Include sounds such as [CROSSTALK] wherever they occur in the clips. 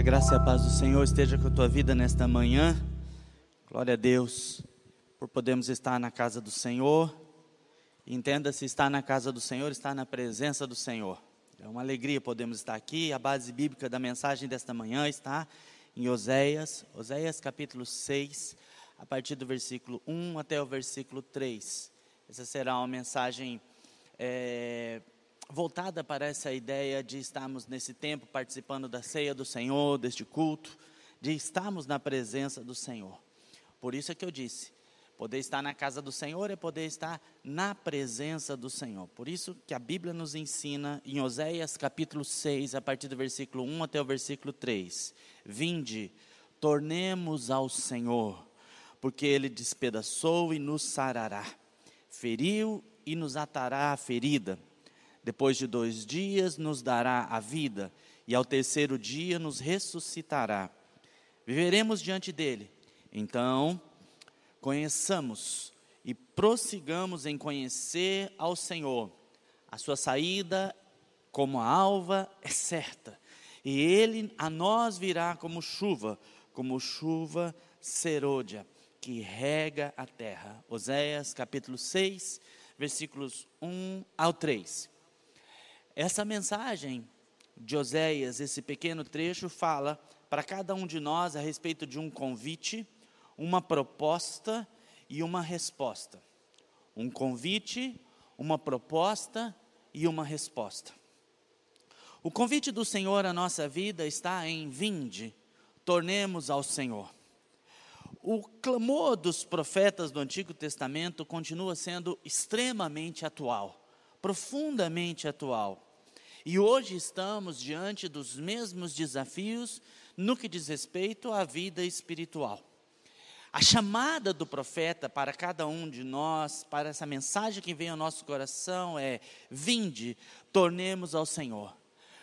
a graça e a paz do Senhor esteja com a tua vida nesta manhã. Glória a Deus por podermos estar na casa do Senhor. Entenda-se, estar na casa do Senhor, estar na presença do Senhor. É uma alegria podermos estar aqui. A base bíblica da mensagem desta manhã está em Oséias, Oséias capítulo 6, a partir do versículo 1 até o versículo 3. Essa será uma mensagem é, voltada para essa ideia de estarmos nesse tempo participando da ceia do Senhor, deste culto, de estarmos na presença do Senhor. Por isso é que eu disse, poder estar na casa do Senhor é poder estar na presença do Senhor. Por isso que a Bíblia nos ensina em Oséias capítulo 6, a partir do versículo 1 até o versículo 3. Vinde, tornemos ao Senhor, porque ele despedaçou e nos sarará, feriu e nos atará a ferida depois de dois dias nos dará a vida, e ao terceiro dia nos ressuscitará. Viveremos diante dele. Então, conheçamos e prossigamos em conhecer ao Senhor. A sua saída, como a alva, é certa, e ele a nós virá como chuva, como chuva serôdia, que rega a terra. Oséias capítulo 6, versículos 1 ao 3. Essa mensagem de Oséias, esse pequeno trecho, fala para cada um de nós a respeito de um convite, uma proposta e uma resposta. Um convite, uma proposta e uma resposta. O convite do Senhor à nossa vida está em vinde, tornemos ao Senhor. O clamor dos profetas do Antigo Testamento continua sendo extremamente atual, profundamente atual. E hoje estamos diante dos mesmos desafios no que diz respeito à vida espiritual. A chamada do profeta para cada um de nós, para essa mensagem que vem ao nosso coração é: vinde, tornemos ao Senhor.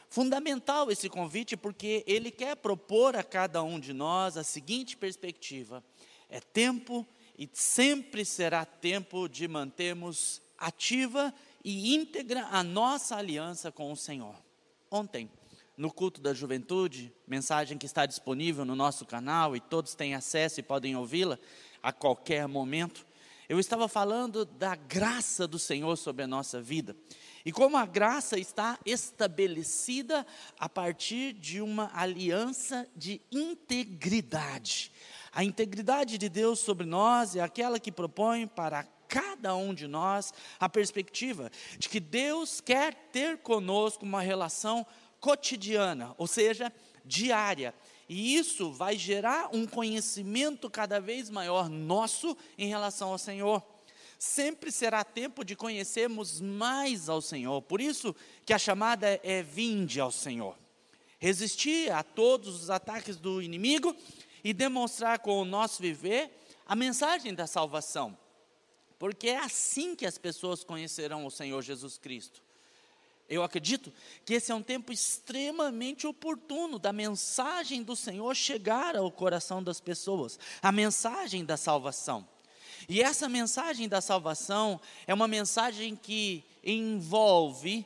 Fundamental esse convite porque ele quer propor a cada um de nós a seguinte perspectiva: é tempo e sempre será tempo de mantermos ativa e íntegra a nossa aliança com o Senhor. Ontem, no culto da juventude, mensagem que está disponível no nosso canal e todos têm acesso e podem ouvi-la a qualquer momento. Eu estava falando da graça do Senhor sobre a nossa vida e como a graça está estabelecida a partir de uma aliança de integridade. A integridade de Deus sobre nós é aquela que propõe para cada um de nós a perspectiva de que Deus quer ter conosco uma relação cotidiana, ou seja, diária. E isso vai gerar um conhecimento cada vez maior nosso em relação ao Senhor. Sempre será tempo de conhecermos mais ao Senhor. Por isso que a chamada é vinde ao Senhor. Resistir a todos os ataques do inimigo e demonstrar com o nosso viver a mensagem da salvação porque é assim que as pessoas conhecerão o Senhor Jesus Cristo. Eu acredito que esse é um tempo extremamente oportuno da mensagem do Senhor chegar ao coração das pessoas, a mensagem da salvação. E essa mensagem da salvação é uma mensagem que envolve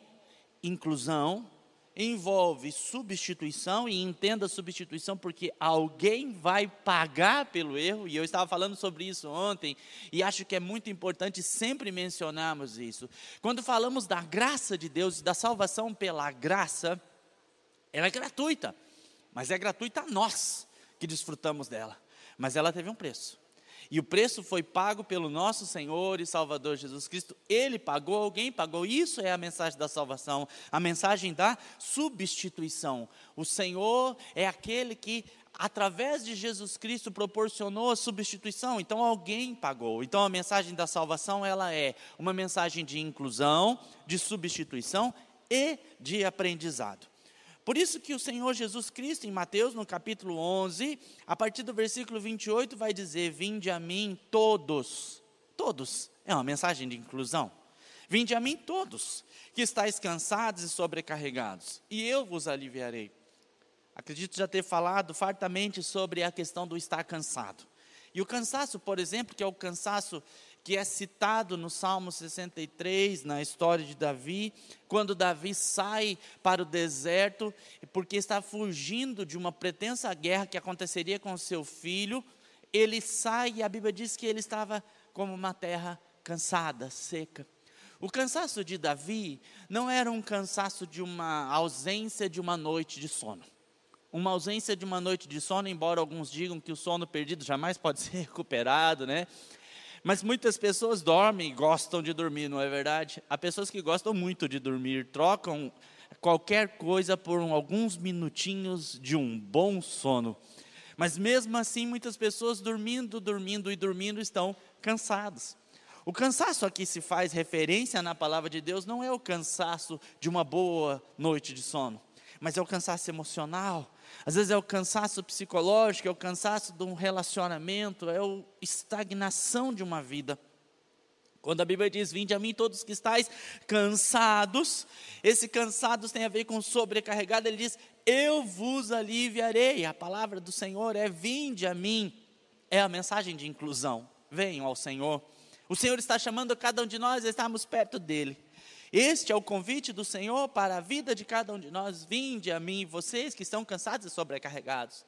inclusão, envolve substituição e entenda substituição porque alguém vai pagar pelo erro, e eu estava falando sobre isso ontem, e acho que é muito importante sempre mencionarmos isso. Quando falamos da graça de Deus e da salvação pela graça, ela é gratuita, mas é gratuita a nós que desfrutamos dela. Mas ela teve um preço. E o preço foi pago pelo nosso Senhor e Salvador Jesus Cristo. Ele pagou, alguém pagou. Isso é a mensagem da salvação, a mensagem da substituição. O Senhor é aquele que através de Jesus Cristo proporcionou a substituição, então alguém pagou. Então a mensagem da salvação ela é uma mensagem de inclusão, de substituição e de aprendizado. Por isso que o Senhor Jesus Cristo, em Mateus, no capítulo 11, a partir do versículo 28, vai dizer: Vinde a mim todos. Todos. É uma mensagem de inclusão. Vinde a mim todos, que estáis cansados e sobrecarregados, e eu vos aliviarei. Acredito já ter falado fartamente sobre a questão do estar cansado. E o cansaço, por exemplo, que é o cansaço que é citado no Salmo 63, na história de Davi, quando Davi sai para o deserto, porque está fugindo de uma pretensa guerra que aconteceria com seu filho, ele sai e a Bíblia diz que ele estava como uma terra cansada, seca. O cansaço de Davi não era um cansaço de uma ausência de uma noite de sono. Uma ausência de uma noite de sono, embora alguns digam que o sono perdido jamais pode [LAUGHS] ser recuperado, né? Mas muitas pessoas dormem e gostam de dormir, não é verdade? Há pessoas que gostam muito de dormir, trocam qualquer coisa por alguns minutinhos de um bom sono. Mas mesmo assim, muitas pessoas dormindo, dormindo e dormindo estão cansados. O cansaço a que se faz referência na palavra de Deus não é o cansaço de uma boa noite de sono, mas é o cansaço emocional, às vezes é o cansaço psicológico, é o cansaço de um relacionamento, é a estagnação de uma vida. Quando a Bíblia diz: Vinde a mim todos que estáis cansados, esse cansados tem a ver com sobrecarregado, ele diz: Eu vos aliviarei. A palavra do Senhor é: Vinde a mim. É a mensagem de inclusão. Venham ao Senhor. O Senhor está chamando cada um de nós a estarmos perto dEle. Este é o convite do Senhor para a vida de cada um de nós. Vinde a mim, vocês que estão cansados e sobrecarregados.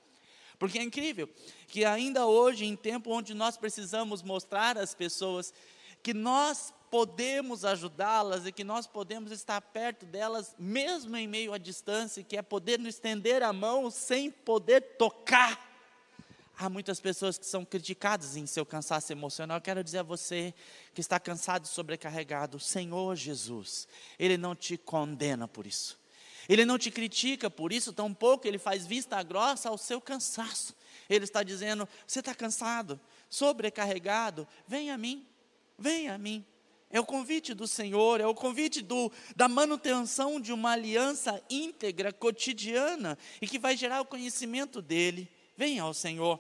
Porque é incrível que ainda hoje, em tempo onde nós precisamos mostrar às pessoas que nós podemos ajudá-las e que nós podemos estar perto delas, mesmo em meio à distância, que é poder nos estender a mão sem poder tocar Há muitas pessoas que são criticadas em seu cansaço emocional. Quero dizer a você que está cansado e sobrecarregado, Senhor Jesus, Ele não te condena por isso. Ele não te critica por isso, tampouco Ele faz vista grossa ao seu cansaço. Ele está dizendo: você está cansado, sobrecarregado, vem a mim, vem a mim. É o convite do Senhor, é o convite do, da manutenção de uma aliança íntegra, cotidiana, e que vai gerar o conhecimento dEle venha ao Senhor.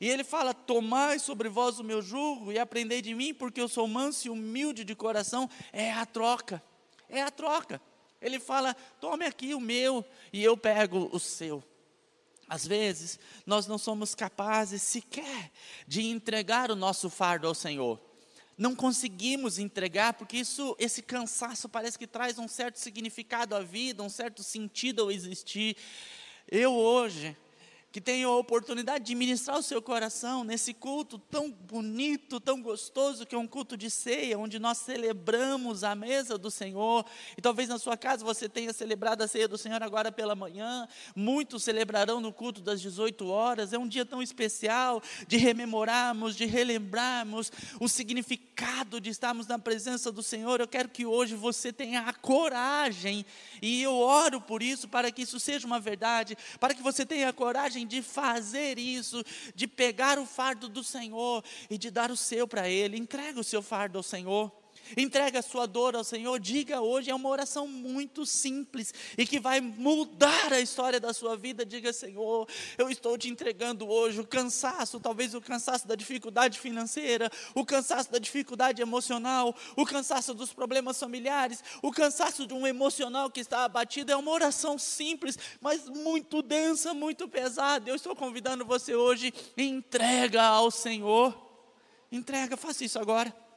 E ele fala: Tomai sobre vós o meu jugo e aprendei de mim, porque eu sou manso e humilde de coração. É a troca, é a troca. Ele fala: Tome aqui o meu e eu pego o seu. Às vezes, nós não somos capazes sequer de entregar o nosso fardo ao Senhor. Não conseguimos entregar, porque isso, esse cansaço parece que traz um certo significado à vida, um certo sentido ao existir. Eu hoje, que tenha a oportunidade de ministrar o seu coração nesse culto tão bonito, tão gostoso, que é um culto de ceia, onde nós celebramos a mesa do Senhor. E talvez na sua casa você tenha celebrado a ceia do Senhor agora pela manhã. Muitos celebrarão no culto das 18 horas. É um dia tão especial de rememorarmos, de relembrarmos o significado de estarmos na presença do Senhor. Eu quero que hoje você tenha a coragem, e eu oro por isso, para que isso seja uma verdade, para que você tenha a coragem de fazer isso, de pegar o fardo do Senhor e de dar o seu para Ele. Entrega o seu fardo ao Senhor. Entrega a sua dor ao Senhor, diga hoje, é uma oração muito simples e que vai mudar a história da sua vida. Diga, Senhor, eu estou te entregando hoje o cansaço, talvez o cansaço da dificuldade financeira, o cansaço da dificuldade emocional, o cansaço dos problemas familiares, o cansaço de um emocional que está abatido. É uma oração simples, mas muito densa, muito pesada. Eu estou convidando você hoje, entrega ao Senhor. Entrega, faça isso agora.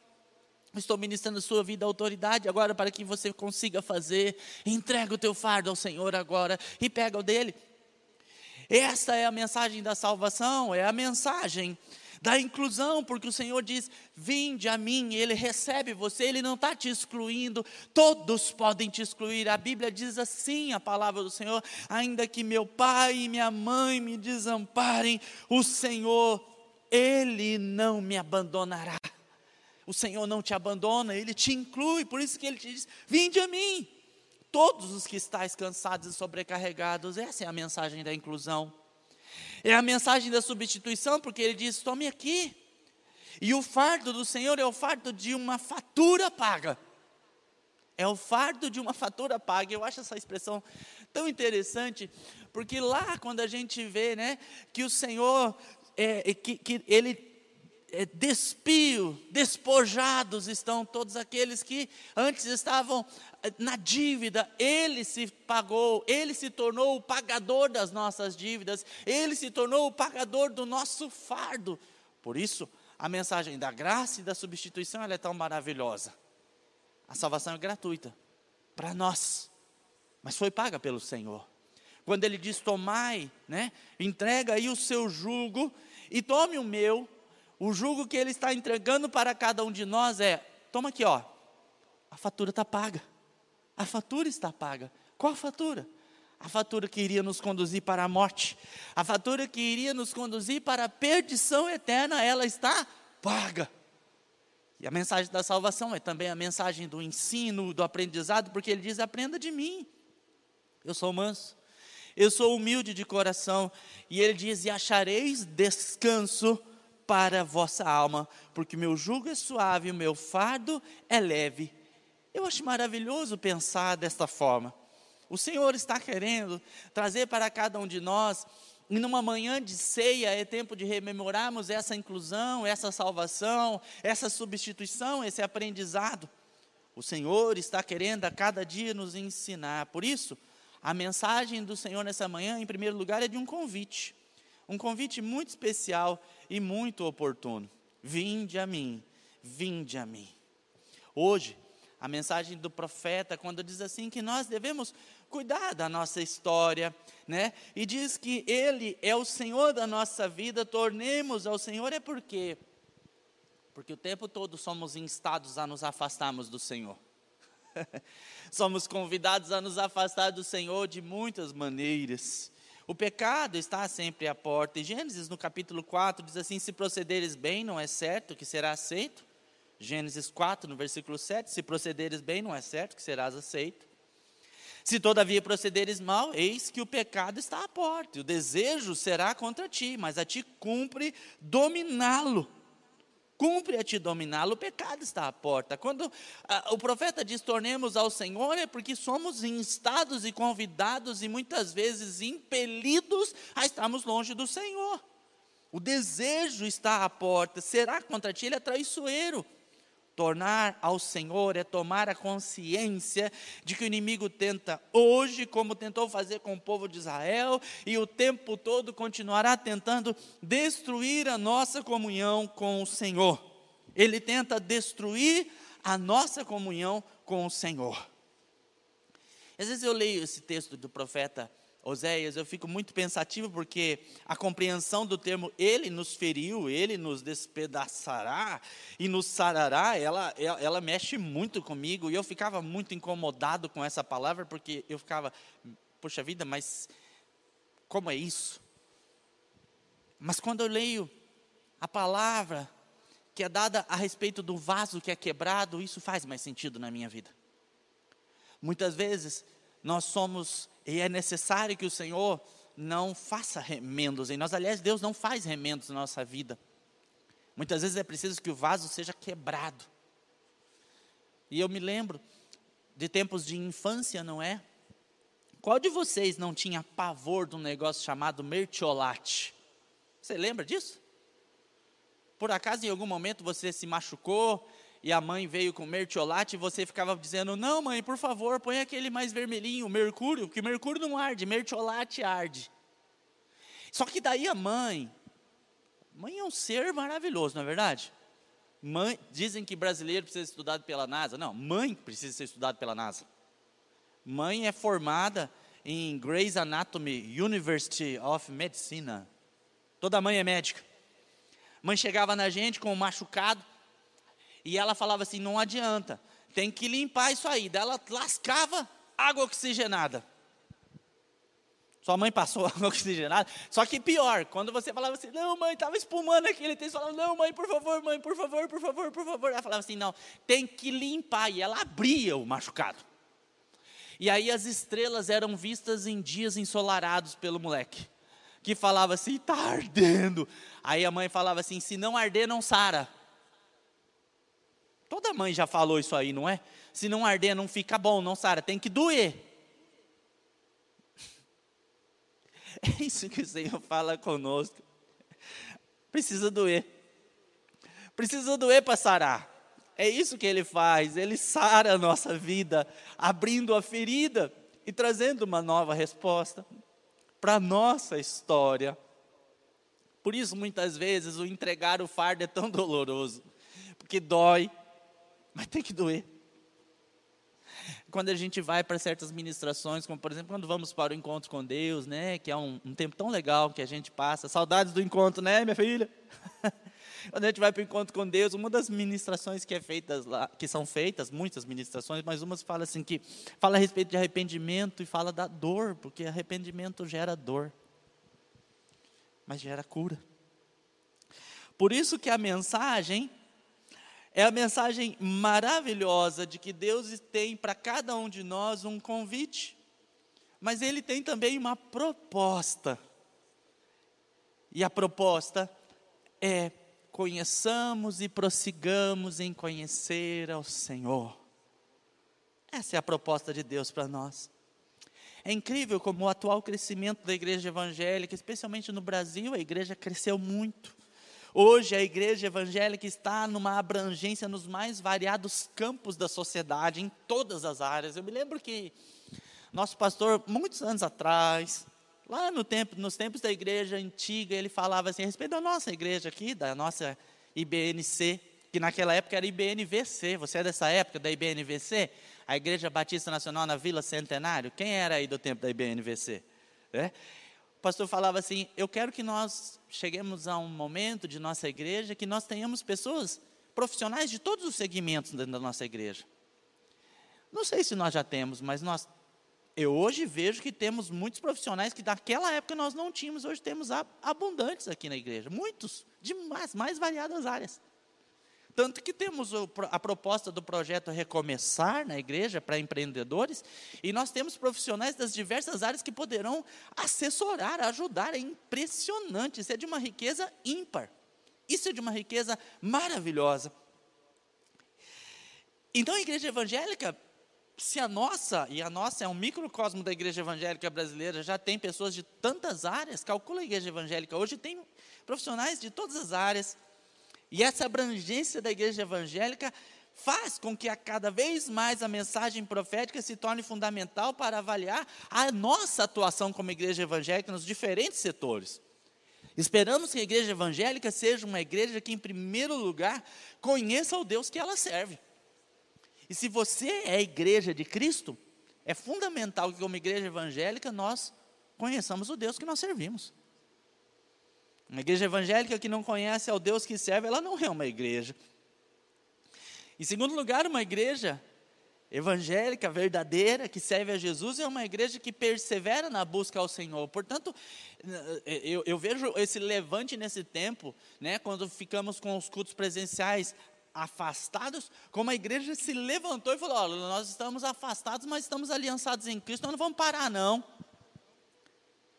Estou ministrando a sua vida autoridade agora para que você consiga fazer. Entrega o teu fardo ao Senhor agora e pega o dele. Esta é a mensagem da salvação, é a mensagem da inclusão, porque o Senhor diz: Vinde a mim, Ele recebe você, Ele não está te excluindo, todos podem te excluir. A Bíblia diz assim: a palavra do Senhor, ainda que meu pai e minha mãe me desamparem, o Senhor, Ele não me abandonará o Senhor não te abandona, Ele te inclui, por isso que Ele te diz: Vinde a mim, todos os que estáis cansados e sobrecarregados, essa é a mensagem da inclusão. É a mensagem da substituição, porque Ele diz: Tome aqui. E o fardo do Senhor é o fardo de uma fatura paga. É o fardo de uma fatura paga. Eu acho essa expressão tão interessante, porque lá quando a gente vê, né, que o Senhor, é, que, que Ele despio, despojados estão todos aqueles que antes estavam é, na dívida, ele se pagou, ele se tornou o pagador das nossas dívidas, ele se tornou o pagador do nosso fardo. Por isso, a mensagem da graça e da substituição é tão maravilhosa. A salvação é gratuita para nós, mas foi paga pelo Senhor. Quando ele diz: Tomai, né, entrega aí o seu jugo e tome o meu, o jugo que ele está entregando para cada um de nós é: toma aqui, ó, a fatura está paga. A fatura está paga. Qual a fatura? A fatura que iria nos conduzir para a morte, a fatura que iria nos conduzir para a perdição eterna, ela está paga. E a mensagem da salvação é também a mensagem do ensino, do aprendizado, porque ele diz: aprenda de mim. Eu sou manso, eu sou humilde de coração. E ele diz: e achareis descanso para a vossa alma, porque meu jugo é suave, o meu fardo é leve. Eu acho maravilhoso pensar desta forma. O Senhor está querendo trazer para cada um de nós, e numa manhã de ceia é tempo de rememorarmos essa inclusão, essa salvação, essa substituição, esse aprendizado. O Senhor está querendo a cada dia nos ensinar. Por isso, a mensagem do Senhor nessa manhã, em primeiro lugar, é de um convite. Um convite muito especial e muito oportuno. Vinde a mim, vinde a mim. Hoje, a mensagem do profeta, quando diz assim que nós devemos cuidar da nossa história, né? E diz que Ele é o Senhor da nossa vida, tornemos ao Senhor, é porque porque o tempo todo somos instados a nos afastarmos do Senhor. [LAUGHS] somos convidados a nos afastar do Senhor de muitas maneiras. O pecado está sempre à porta. E Gênesis, no capítulo 4, diz assim: Se procederes bem, não é certo que será aceito. Gênesis 4, no versículo 7, se procederes bem, não é certo que serás aceito. Se todavia procederes mal, eis que o pecado está à porta, e o desejo será contra ti, mas a ti cumpre dominá-lo. Cumpre a ti dominá-lo, o pecado está à porta. Quando o profeta diz tornemos ao Senhor, é porque somos instados e convidados e muitas vezes impelidos a estarmos longe do Senhor. O desejo está à porta, será contra ti, ele é traiçoeiro. Tornar ao Senhor é tomar a consciência de que o inimigo tenta hoje, como tentou fazer com o povo de Israel, e o tempo todo continuará tentando destruir a nossa comunhão com o Senhor. Ele tenta destruir a nossa comunhão com o Senhor. Às vezes eu leio esse texto do profeta Oséias, eu fico muito pensativo porque a compreensão do termo ele nos feriu, ele nos despedaçará e nos sarará, ela, ela, ela, mexe muito comigo e eu ficava muito incomodado com essa palavra porque eu ficava, poxa vida, mas como é isso? Mas quando eu leio a palavra que é dada a respeito do vaso que é quebrado, isso faz mais sentido na minha vida. Muitas vezes nós somos e é necessário que o Senhor não faça remendos em nós. Aliás, Deus não faz remendos na nossa vida. Muitas vezes é preciso que o vaso seja quebrado. E eu me lembro de tempos de infância, não é? Qual de vocês não tinha pavor de um negócio chamado mertiolate? Você lembra disso? Por acaso em algum momento você se machucou e a mãe veio com mertiolate e você ficava dizendo: Não, mãe, por favor, põe aquele mais vermelhinho, mercúrio, porque mercúrio não arde, mertiolate arde. Só que daí a mãe, mãe é um ser maravilhoso, não é verdade? Mãe, dizem que brasileiro precisa ser estudado pela NASA. Não, mãe precisa ser estudado pela NASA. Mãe é formada em Grey's Anatomy University of Medicine. Toda mãe é médica. Mãe chegava na gente com machucado, e ela falava assim: não adianta, tem que limpar isso aí. Daí ela lascava água oxigenada. Sua mãe passou [LAUGHS] água oxigenada. Só que pior, quando você falava assim, não, mãe, estava espumando aquele texto, falava, não, mãe, por favor, mãe, por favor, por favor, por favor. Ela falava assim, não, tem que limpar. E ela abria o machucado. E aí as estrelas eram vistas em dias ensolarados pelo moleque. Que falava assim, está ardendo. Aí a mãe falava assim, se não arder, não sara. Toda mãe já falou isso aí, não é? Se não arder, não fica bom, não, Sara, tem que doer. [LAUGHS] É isso que o Senhor fala conosco. Precisa doer. Precisa doer para sarar. É isso que ele faz, ele sara a nossa vida, abrindo a ferida e trazendo uma nova resposta para a nossa história. Por isso, muitas vezes, o entregar o fardo é tão doloroso, porque dói, mas tem que doer. Quando a gente vai para certas ministrações, como por exemplo, quando vamos para o encontro com Deus, né, que é um, um tempo tão legal que a gente passa, saudades do encontro, né, minha filha? [LAUGHS] Quando a gente vai para o encontro com Deus, uma das ministrações que é feitas lá, que são feitas, muitas ministrações, mas umas fala assim que fala a respeito de arrependimento e fala da dor, porque arrependimento gera dor. Mas gera cura. Por isso que a mensagem é a mensagem maravilhosa de que Deus tem para cada um de nós um convite, mas Ele tem também uma proposta. E a proposta é conheçamos e prossigamos em conhecer ao Senhor. Essa é a proposta de Deus para nós. É incrível como o atual crescimento da igreja evangélica, especialmente no Brasil, a igreja cresceu muito. Hoje a igreja evangélica está numa abrangência nos mais variados campos da sociedade, em todas as áreas. Eu me lembro que nosso pastor, muitos anos atrás, Lá no tempo, nos tempos da igreja antiga, ele falava assim, a respeito da nossa igreja aqui, da nossa IBNC, que naquela época era IBNVC. Você é dessa época da IBNVC? A Igreja Batista Nacional na Vila Centenário? Quem era aí do tempo da IBNVC? É? O pastor falava assim: Eu quero que nós cheguemos a um momento de nossa igreja que nós tenhamos pessoas profissionais de todos os segmentos da nossa igreja. Não sei se nós já temos, mas nós eu hoje vejo que temos muitos profissionais que naquela época nós não tínhamos, hoje temos abundantes aqui na igreja, muitos, de mais, mais variadas áreas. Tanto que temos a proposta do projeto Recomeçar na igreja para empreendedores, e nós temos profissionais das diversas áreas que poderão assessorar, ajudar. É impressionante, isso é de uma riqueza ímpar. Isso é de uma riqueza maravilhosa. Então a igreja evangélica se a nossa, e a nossa é um microcosmo da igreja evangélica brasileira, já tem pessoas de tantas áreas, calcula a igreja evangélica, hoje tem profissionais de todas as áreas, e essa abrangência da igreja evangélica faz com que a cada vez mais a mensagem profética se torne fundamental para avaliar a nossa atuação como igreja evangélica nos diferentes setores. Esperamos que a igreja evangélica seja uma igreja que, em primeiro lugar, conheça o Deus que ela serve. E se você é a igreja de Cristo, é fundamental que, como igreja evangélica, nós conheçamos o Deus que nós servimos. Uma igreja evangélica que não conhece ao Deus que serve, ela não é uma igreja. Em segundo lugar, uma igreja evangélica, verdadeira, que serve a Jesus, é uma igreja que persevera na busca ao Senhor. Portanto, eu, eu vejo esse levante nesse tempo, né, quando ficamos com os cultos presenciais afastados, como a igreja se levantou e falou: olha, nós estamos afastados, mas estamos aliançados em Cristo, nós não vamos parar, não.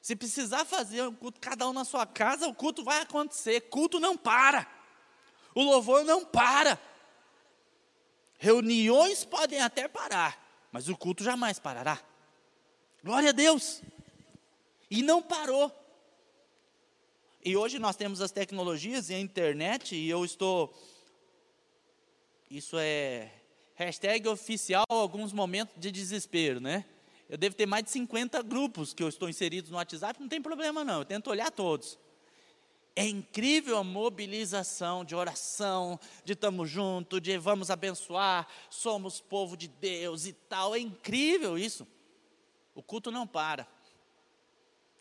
Se precisar fazer o culto, cada um na sua casa, o culto vai acontecer. Culto não para. O louvor não para. Reuniões podem até parar, mas o culto jamais parará. Glória a Deus. E não parou. E hoje nós temos as tecnologias e a internet, e eu estou isso é hashtag oficial alguns momentos de desespero, né? Eu devo ter mais de 50 grupos que eu estou inserido no WhatsApp, não tem problema não, eu tento olhar todos. É incrível a mobilização de oração, de estamos juntos, de vamos abençoar, somos povo de Deus e tal. É incrível isso. O culto não para.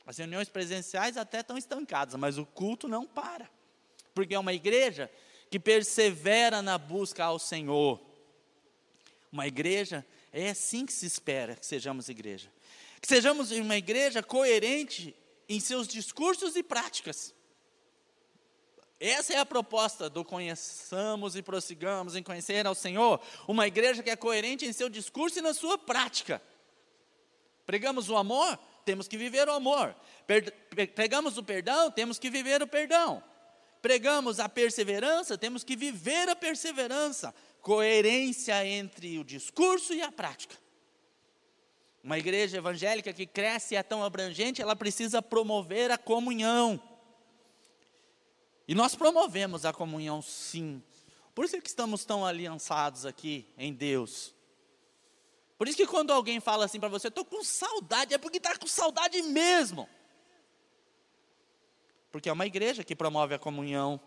As reuniões presenciais até estão estancadas, mas o culto não para. Porque é uma igreja que persevera na busca ao Senhor. Uma igreja, é assim que se espera que sejamos igreja. Que sejamos uma igreja coerente em seus discursos e práticas. Essa é a proposta do conheçamos e prossigamos em conhecer ao Senhor. Uma igreja que é coerente em seu discurso e na sua prática. Pregamos o amor, temos que viver o amor. Pregamos o perdão, temos que viver o perdão pregamos a perseverança, temos que viver a perseverança, coerência entre o discurso e a prática. Uma igreja evangélica que cresce e é tão abrangente, ela precisa promover a comunhão. E nós promovemos a comunhão, sim. Por isso que estamos tão aliançados aqui em Deus. Por isso que quando alguém fala assim para você, estou com saudade, é porque está com saudade mesmo. porque é uma igreja que promove a comunhão.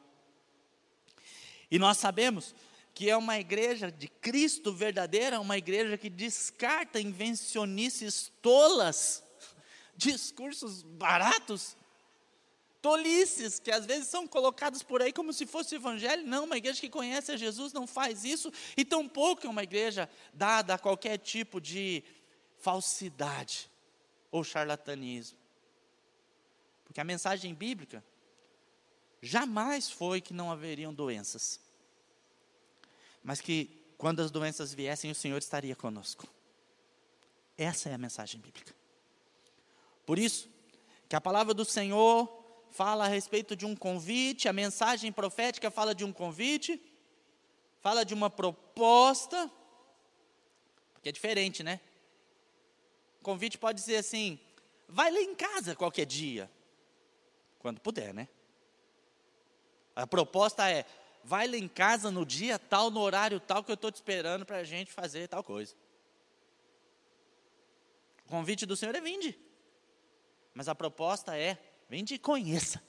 E nós sabemos que é uma igreja de Cristo verdadeira, uma igreja que descarta invencionices tolas, [LAUGHS] discursos baratos, tolices que às vezes são colocados por aí como se fosse evangelho. Não, uma igreja que conhece a Jesus não faz isso, e tampouco é uma igreja dada a qualquer tipo de falsidade ou charlatanismo. Porque a mensagem bíblica jamais foi que não haveriam doenças, mas que quando as doenças viessem, o Senhor estaria conosco. Essa é a mensagem bíblica. Por isso, que a palavra do Senhor fala a respeito de um convite, a mensagem profética fala de um convite, fala de uma proposta, porque é diferente, né? O convite pode dizer assim: vai lá em casa qualquer dia, quando puder, né? A proposta é: vai lá em casa no dia tal, no horário tal, que eu estou te esperando para a gente fazer tal coisa. O convite do Senhor é vinde. Mas a proposta é Vende e conheça.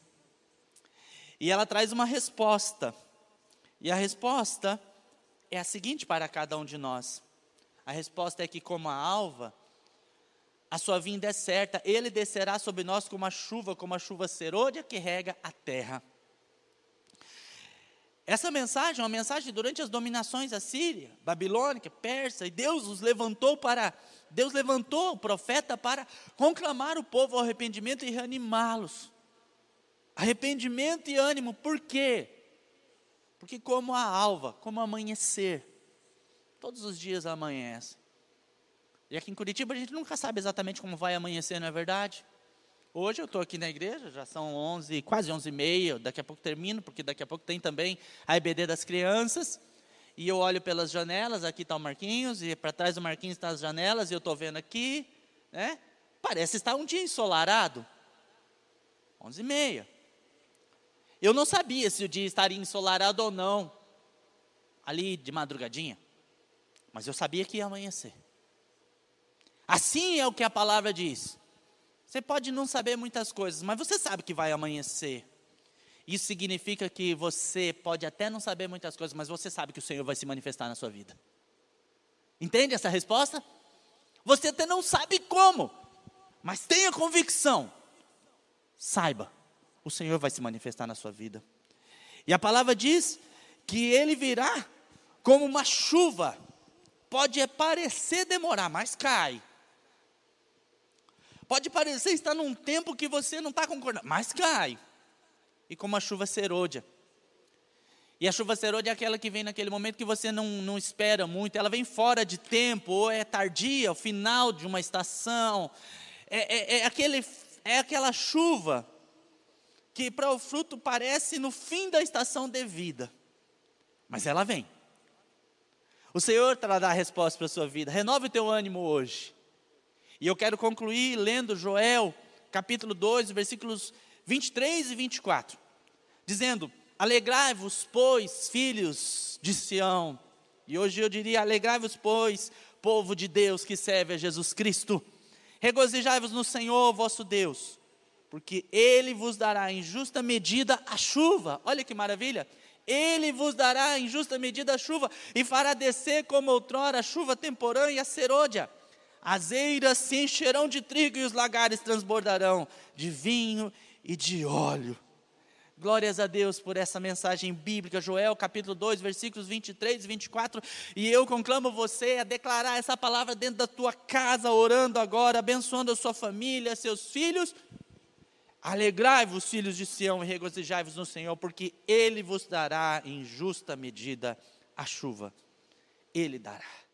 E ela traz uma resposta. E a resposta é a seguinte para cada um de nós. A resposta é que, como a alva, a sua vinda é certa, ele descerá sobre nós como a chuva, como a chuva serôdia que rega a terra. Essa mensagem é uma mensagem durante as dominações assíria, babilônica, persa, e Deus os levantou para Deus levantou o profeta para conclamar o povo ao arrependimento e reanimá-los. Arrependimento e ânimo, por quê? Porque, como a alva, como amanhecer, todos os dias amanhece. E aqui em Curitiba a gente nunca sabe exatamente como vai amanhecer, não é verdade? Hoje eu estou aqui na igreja, já são 11, quase 11 e meia, daqui a pouco termino, porque daqui a pouco tem também a EBD das crianças e eu olho pelas janelas, aqui está o Marquinhos, e para trás do Marquinhos está as janelas, e eu estou vendo aqui, né? Parece estar um dia ensolarado. Onze e meia. Eu não sabia se o dia estaria ensolarado ou não, ali de madrugadinha, mas eu sabia que ia amanhecer. Assim é o que a palavra diz. Você pode não saber muitas coisas, mas você sabe que vai amanhecer. Isso significa que você pode até não saber muitas coisas, mas você sabe que o Senhor vai se manifestar na sua vida. Entende essa resposta? Você até não sabe como, mas tenha convicção. Saiba, o Senhor vai se manifestar na sua vida. E a palavra diz que ele virá como uma chuva. Pode parecer demorar, mas cai. Pode parecer estar num tempo que você não está concordando, mas cai e como a chuva serôdia. E a chuva serôdia é aquela que vem naquele momento que você não, não espera muito, ela vem fora de tempo, ou é tardia, o final de uma estação. É, é, é, aquele, é aquela chuva que para o fruto parece no fim da estação devida, mas ela vem. O Senhor trará a resposta para a sua vida, renove o teu ânimo hoje. E eu quero concluir lendo Joel, capítulo 2, versículos 23 e 24, dizendo: Alegrai-vos, pois, filhos de Sião. E hoje eu diria: alegrai-vos, pois, povo de Deus que serve a Jesus Cristo. Regozijai-vos no Senhor vosso Deus, porque Ele vos dará em justa medida a chuva. Olha que maravilha! Ele vos dará em justa medida a chuva, e fará descer como outrora a chuva temporã e a serôdia. As eiras se encherão de trigo e os lagares transbordarão de vinho e de óleo. Glórias a Deus por essa mensagem bíblica, Joel capítulo 2, versículos 23 e 24. E eu conclamo você a declarar essa palavra dentro da tua casa, orando agora, abençoando a sua família, seus filhos. Alegrai-vos, filhos de Sião, e regozijai-vos no Senhor, porque Ele vos dará em justa medida a chuva. Ele dará.